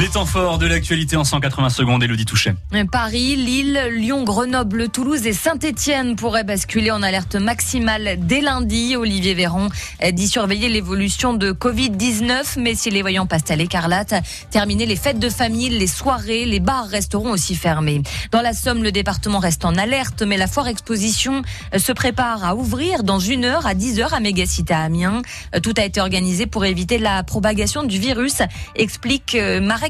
Les temps forts de l'actualité en 180 secondes, Elodie Touchet. Paris, Lille, Lyon, Grenoble, Toulouse et Saint-Etienne pourraient basculer en alerte maximale dès lundi. Olivier Véron dit surveiller l'évolution de Covid-19, mais si les voyants passent à l'écarlate, terminer les fêtes de famille, les soirées, les bars resteront aussi fermés. Dans la Somme, le département reste en alerte, mais la foire exposition se prépare à ouvrir dans une heure à 10 heures à Mégacité à Amiens. Tout a été organisé pour éviter la propagation du virus, explique Marie Marek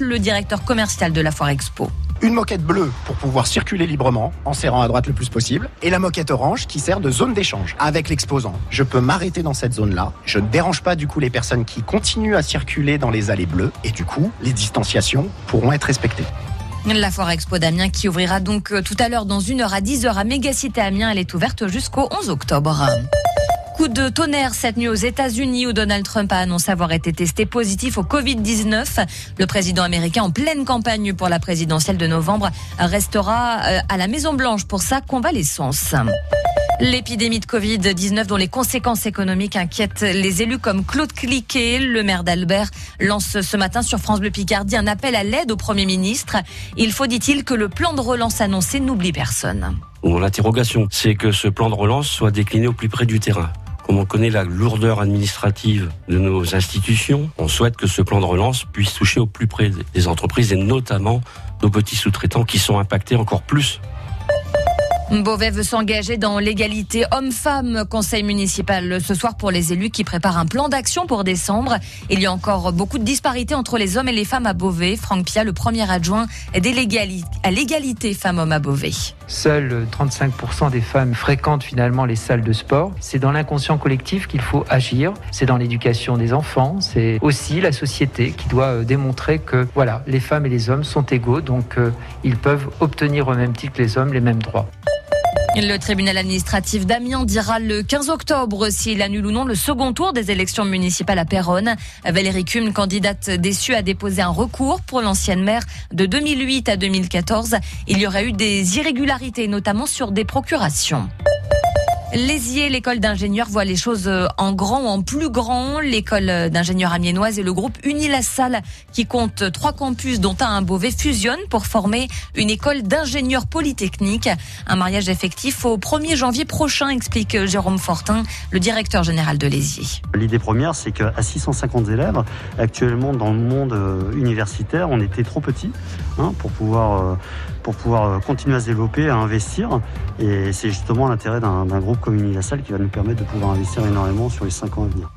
Le directeur commercial de la Foire Expo une moquette bleue pour pouvoir circuler librement en serrant à droite le plus possible et la moquette orange qui sert de zone d'échange avec l'exposant. Je peux m'arrêter dans cette zone-là, je ne dérange pas du coup les personnes qui continuent à circuler dans les allées bleues et du coup les distanciations pourront être respectées. La foire Expo d'Amiens qui ouvrira donc euh, tout à l'heure dans une heure à 10h à Mégacité Amiens, elle est ouverte jusqu'au 11 octobre. Coup de tonnerre cette nuit aux États-Unis où Donald Trump a annoncé avoir été testé positif au Covid-19. Le président américain en pleine campagne pour la présidentielle de novembre restera euh, à la Maison Blanche pour sa convalescence. L'épidémie de Covid-19 dont les conséquences économiques inquiètent les élus comme Claude Cliquet, le maire d'Albert, lance ce matin sur France Bleu Picardie un appel à l'aide au Premier ministre. Il faut, dit-il, que le plan de relance annoncé n'oublie personne. Mon interrogation, c'est que ce plan de relance soit décliné au plus près du terrain. Comme on connaît la lourdeur administrative de nos institutions, on souhaite que ce plan de relance puisse toucher au plus près des entreprises et notamment nos petits sous-traitants qui sont impactés encore plus Beauvais veut s'engager dans l'égalité homme-femme. Conseil municipal ce soir pour les élus qui préparent un plan d'action pour décembre. Il y a encore beaucoup de disparités entre les hommes et les femmes à Beauvais. Franck Pia, le premier adjoint à l'égalité femmes-hommes à Beauvais. Seuls 35% des femmes fréquentent finalement les salles de sport. C'est dans l'inconscient collectif qu'il faut agir. C'est dans l'éducation des enfants. C'est aussi la société qui doit euh, démontrer que voilà, les femmes et les hommes sont égaux, donc euh, ils peuvent obtenir au même titre que les hommes les mêmes droits. Le tribunal administratif d'Amiens dira le 15 octobre s'il annule ou non le second tour des élections municipales à Péronne. Valérie Kuhn, candidate déçue, a déposé un recours pour l'ancienne maire de 2008 à 2014. Il y aurait eu des irrégularités, notamment sur des procurations. Lésier, l'école d'ingénieurs voit les choses euh, en grand en plus grand. L'école d'ingénieurs amiénoise et le groupe Unilassal, qui compte trois campus dont un à Beauvais, fusionnent pour former une école d'ingénieurs polytechniques. Un mariage effectif au 1er janvier prochain, explique Jérôme Fortin, le directeur général de Lésier. L'idée première, c'est qu'à 650 élèves, actuellement dans le monde euh, universitaire, on était trop petit hein, pour euh, pour pouvoir continuer à se développer, à investir. Et c'est justement l'intérêt d'un groupe comme Unilassal qui va nous permettre de pouvoir investir énormément sur les 5 ans à venir.